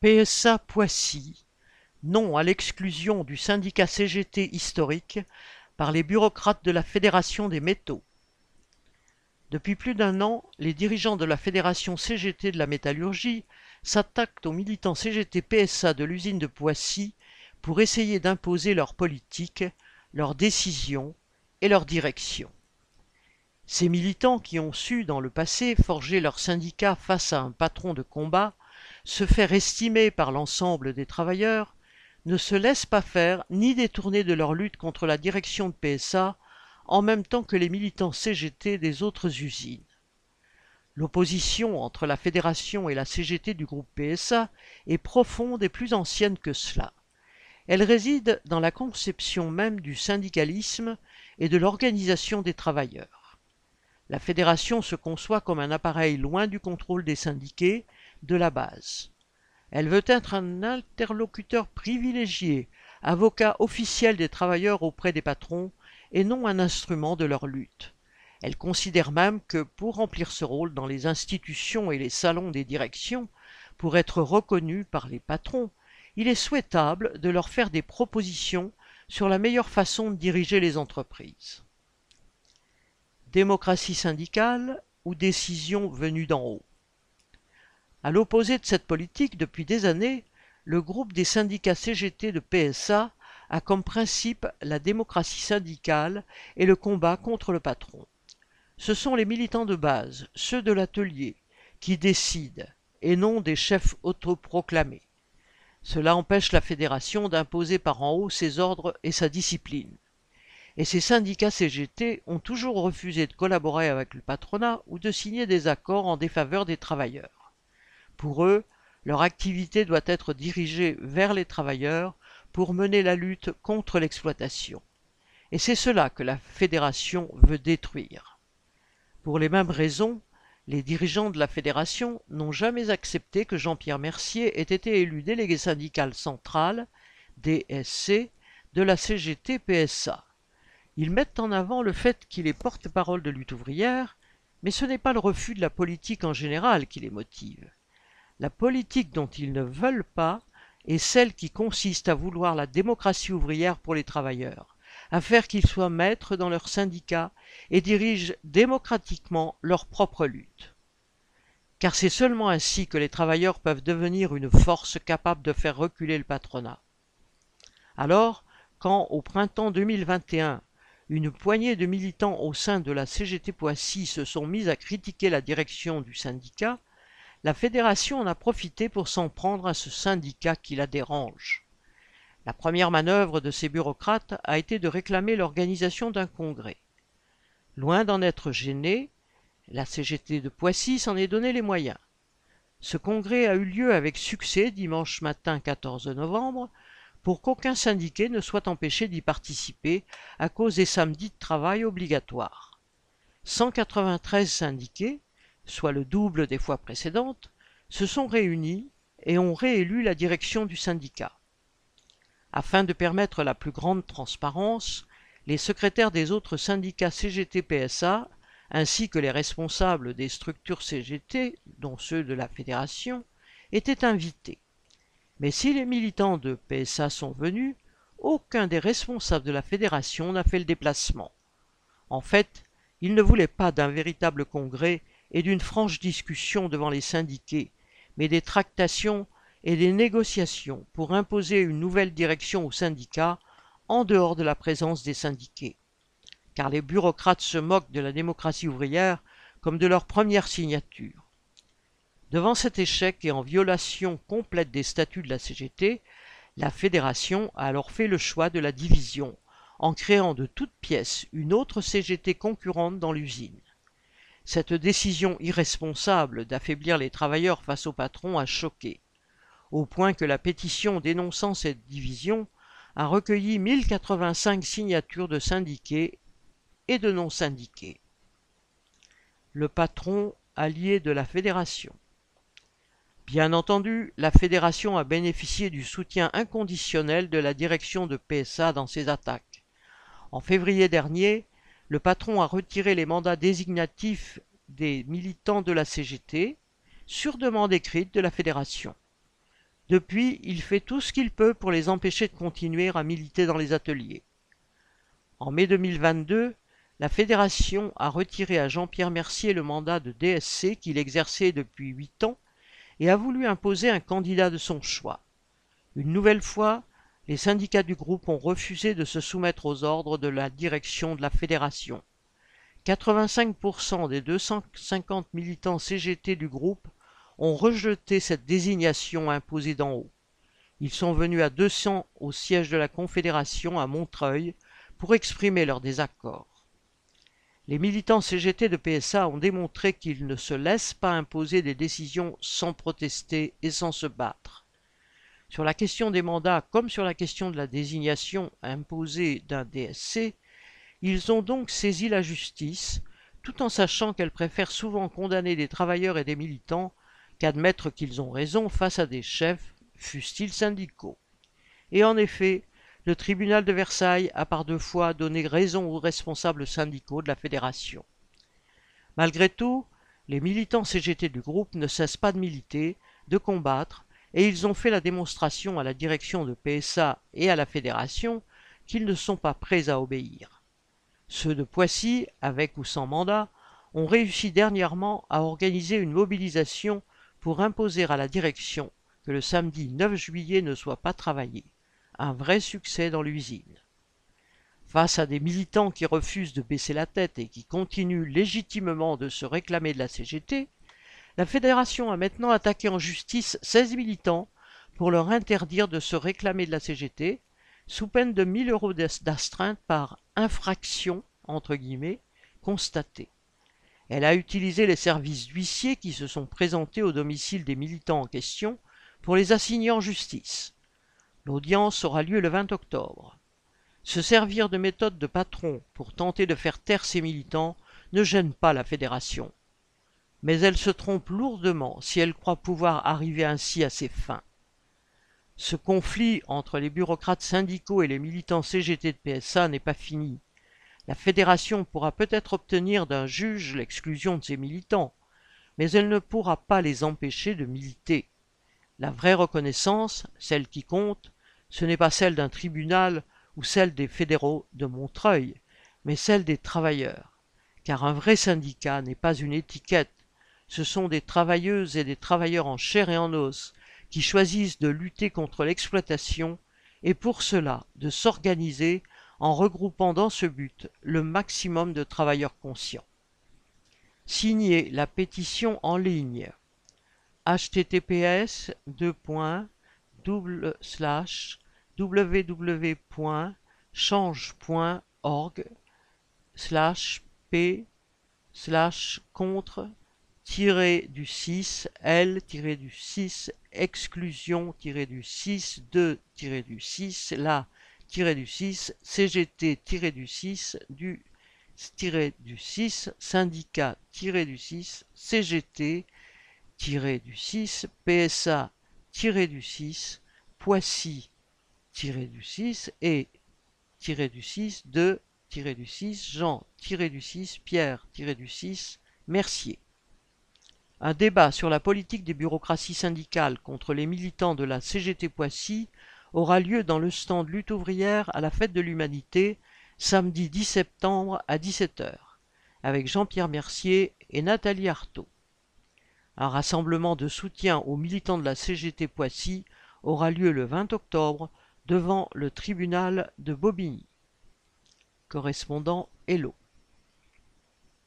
PSA Poissy, non à l'exclusion du syndicat CGT historique par les bureaucrates de la Fédération des métaux. Depuis plus d'un an, les dirigeants de la Fédération CGT de la métallurgie s'attaquent aux militants CGT PSA de l'usine de Poissy pour essayer d'imposer leur politique, leurs décisions et leur direction. Ces militants qui ont su dans le passé forger leur syndicat face à un patron de combat, se faire estimer par l'ensemble des travailleurs, ne se laissent pas faire ni détourner de leur lutte contre la direction de PSA en même temps que les militants CGT des autres usines. L'opposition entre la fédération et la CGT du groupe PSA est profonde et plus ancienne que cela. Elle réside dans la conception même du syndicalisme et de l'organisation des travailleurs. La fédération se conçoit comme un appareil loin du contrôle des syndiqués, de la base. Elle veut être un interlocuteur privilégié, avocat officiel des travailleurs auprès des patrons, et non un instrument de leur lutte. Elle considère même que pour remplir ce rôle dans les institutions et les salons des directions, pour être reconnu par les patrons, il est souhaitable de leur faire des propositions sur la meilleure façon de diriger les entreprises. Démocratie syndicale ou décision venue d'en haut? À l'opposé de cette politique, depuis des années, le groupe des syndicats CGT de PSA a comme principe la démocratie syndicale et le combat contre le patron. Ce sont les militants de base, ceux de l'atelier, qui décident, et non des chefs autoproclamés. Cela empêche la fédération d'imposer par en haut ses ordres et sa discipline. Et ces syndicats CGT ont toujours refusé de collaborer avec le patronat ou de signer des accords en défaveur des travailleurs. Pour eux, leur activité doit être dirigée vers les travailleurs pour mener la lutte contre l'exploitation. Et c'est cela que la fédération veut détruire. Pour les mêmes raisons, les dirigeants de la fédération n'ont jamais accepté que Jean-Pierre Mercier ait été élu délégué syndical central, DSC, de la CGT-PSA. Ils mettent en avant le fait qu'il est porte-parole de lutte ouvrière, mais ce n'est pas le refus de la politique en général qui les motive. La politique dont ils ne veulent pas est celle qui consiste à vouloir la démocratie ouvrière pour les travailleurs à faire qu'ils soient maîtres dans leur syndicat et dirigent démocratiquement leur propre lutte. Car c'est seulement ainsi que les travailleurs peuvent devenir une force capable de faire reculer le patronat. Alors, quand au printemps 2021, une poignée de militants au sein de la CGT Poissy se sont mis à critiquer la direction du syndicat, la fédération en a profité pour s'en prendre à ce syndicat qui la dérange. La première manœuvre de ces bureaucrates a été de réclamer l'organisation d'un congrès. Loin d'en être gênée, la CGT de Poissy s'en est donné les moyens. Ce congrès a eu lieu avec succès dimanche matin 14 novembre pour qu'aucun syndiqué ne soit empêché d'y participer à cause des samedis de travail obligatoires. 193 syndiqués, soit le double des fois précédentes, se sont réunis et ont réélu la direction du syndicat. Afin de permettre la plus grande transparence, les secrétaires des autres syndicats CGT-PSA, ainsi que les responsables des structures CGT, dont ceux de la fédération, étaient invités. Mais si les militants de PSA sont venus, aucun des responsables de la fédération n'a fait le déplacement. En fait, ils ne voulaient pas d'un véritable congrès et d'une franche discussion devant les syndiqués, mais des tractations et des négociations pour imposer une nouvelle direction aux syndicats en dehors de la présence des syndiqués. Car les bureaucrates se moquent de la démocratie ouvrière comme de leur première signature. Devant cet échec et en violation complète des statuts de la CGT, la fédération a alors fait le choix de la division, en créant de toutes pièces une autre CGT concurrente dans l'usine. Cette décision irresponsable d'affaiblir les travailleurs face au patron a choqué au point que la pétition dénonçant cette division a recueilli 1085 signatures de syndiqués et de non-syndiqués. Le patron allié de la fédération. Bien entendu, la fédération a bénéficié du soutien inconditionnel de la direction de PSA dans ses attaques. En février dernier, le patron a retiré les mandats désignatifs des militants de la CGT sur demande écrite de la fédération. Depuis, il fait tout ce qu'il peut pour les empêcher de continuer à militer dans les ateliers. En mai 2022, la fédération a retiré à Jean-Pierre Mercier le mandat de DSC qu'il exerçait depuis huit ans et a voulu imposer un candidat de son choix. Une nouvelle fois, les syndicats du groupe ont refusé de se soumettre aux ordres de la direction de la fédération. 85% des 250 militants CGT du groupe ont rejeté cette désignation imposée d'en haut. Ils sont venus à 200 au siège de la Confédération à Montreuil pour exprimer leur désaccord. Les militants CGT de PSA ont démontré qu'ils ne se laissent pas imposer des décisions sans protester et sans se battre. Sur la question des mandats comme sur la question de la désignation imposée d'un DSC, ils ont donc saisi la justice, tout en sachant qu'elle préfère souvent condamner des travailleurs et des militants qu'admettre qu'ils ont raison face à des chefs, fussent-ils syndicaux. Et en effet, le tribunal de Versailles a par deux fois donné raison aux responsables syndicaux de la fédération. Malgré tout, les militants CGT du groupe ne cessent pas de militer, de combattre, et ils ont fait la démonstration à la direction de PSA et à la fédération qu'ils ne sont pas prêts à obéir. Ceux de Poissy, avec ou sans mandat, ont réussi dernièrement à organiser une mobilisation pour imposer à la direction que le samedi 9 juillet ne soit pas travaillé. Un vrai succès dans l'usine. Face à des militants qui refusent de baisser la tête et qui continuent légitimement de se réclamer de la CGT, la fédération a maintenant attaqué en justice 16 militants pour leur interdire de se réclamer de la CGT, sous peine de 1000 euros d'astreinte par infraction, entre guillemets, constatée. Elle a utilisé les services d'huissiers qui se sont présentés au domicile des militants en question pour les assigner en justice. L'audience aura lieu le 20 octobre. Se servir de méthode de patron pour tenter de faire taire ses militants ne gêne pas la fédération. Mais elle se trompe lourdement si elle croit pouvoir arriver ainsi à ses fins. Ce conflit entre les bureaucrates syndicaux et les militants CGT de PSA n'est pas fini. La fédération pourra peut-être obtenir d'un juge l'exclusion de ses militants, mais elle ne pourra pas les empêcher de militer. La vraie reconnaissance, celle qui compte, ce n'est pas celle d'un tribunal ou celle des fédéraux de Montreuil, mais celle des travailleurs. Car un vrai syndicat n'est pas une étiquette, ce sont des travailleuses et des travailleurs en chair et en os qui choisissent de lutter contre l'exploitation et pour cela de s'organiser en regroupant dans ce but le maximum de travailleurs conscients. Signez la pétition en ligne https www.change.org p slash contre du 6 L du 6 exclusion du 6 2 du 6 la du 6, CGT du 6, du du 6, syndicat du 6, CGT du 6, PSA du 6, Poissy du 6 et du 6 de du 6, Jean du 6, Pierre du 6, Mercier. Un débat sur la politique des bureaucraties syndicales contre les militants de la CGT Poissy aura lieu dans le stand lutte ouvrière à la fête de l'humanité samedi 10 septembre à 17h avec Jean-Pierre Mercier et Nathalie Artaud. Un rassemblement de soutien aux militants de la CGT Poissy aura lieu le 20 octobre devant le tribunal de Bobigny. Correspondant Hello.